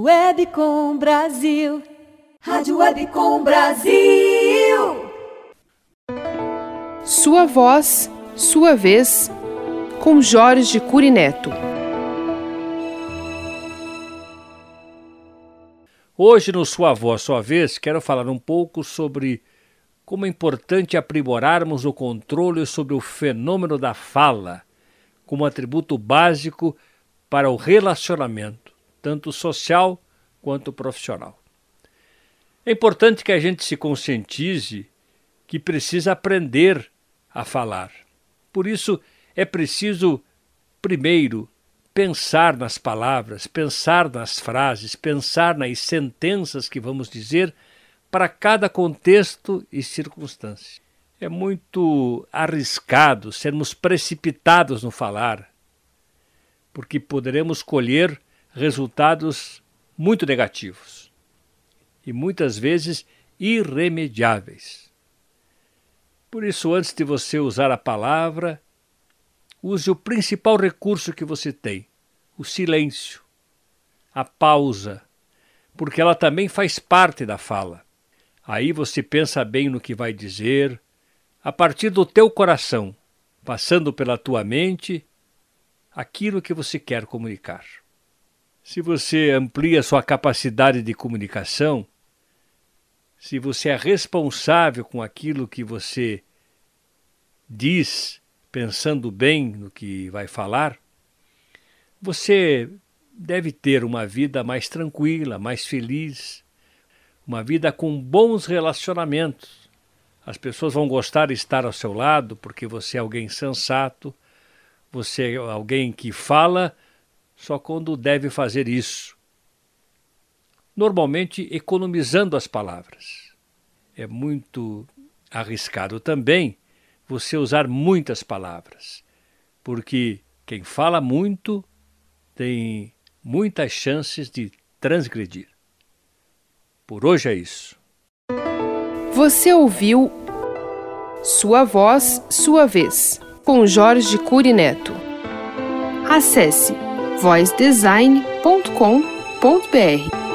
Webcom Brasil. Rádio Webcom Brasil. Sua voz, sua vez, com Jorge Curineto. Hoje, no Sua Voz, Sua Vez, quero falar um pouco sobre como é importante aprimorarmos o controle sobre o fenômeno da fala como atributo básico para o relacionamento, tanto social quanto profissional. É importante que a gente se conscientize que precisa aprender a falar. Por isso, é preciso, primeiro, pensar nas palavras, pensar nas frases, pensar nas sentenças que vamos dizer para cada contexto e circunstância. É muito arriscado sermos precipitados no falar, porque poderemos colher resultados muito negativos e muitas vezes irremediáveis. Por isso, antes de você usar a palavra, use o principal recurso que você tem, o silêncio, a pausa, porque ela também faz parte da fala. Aí você pensa bem no que vai dizer, a partir do teu coração, passando pela tua mente, aquilo que você quer comunicar. Se você amplia sua capacidade de comunicação, se você é responsável com aquilo que você diz, pensando bem no que vai falar, você deve ter uma vida mais tranquila, mais feliz, uma vida com bons relacionamentos. As pessoas vão gostar de estar ao seu lado porque você é alguém sensato, você é alguém que fala só quando deve fazer isso. Normalmente economizando as palavras. É muito arriscado também você usar muitas palavras, porque quem fala muito tem muitas chances de transgredir. Por hoje é isso. Você ouviu Sua Voz, Sua Vez, com Jorge Curineto. Acesse voicedesign.com.br.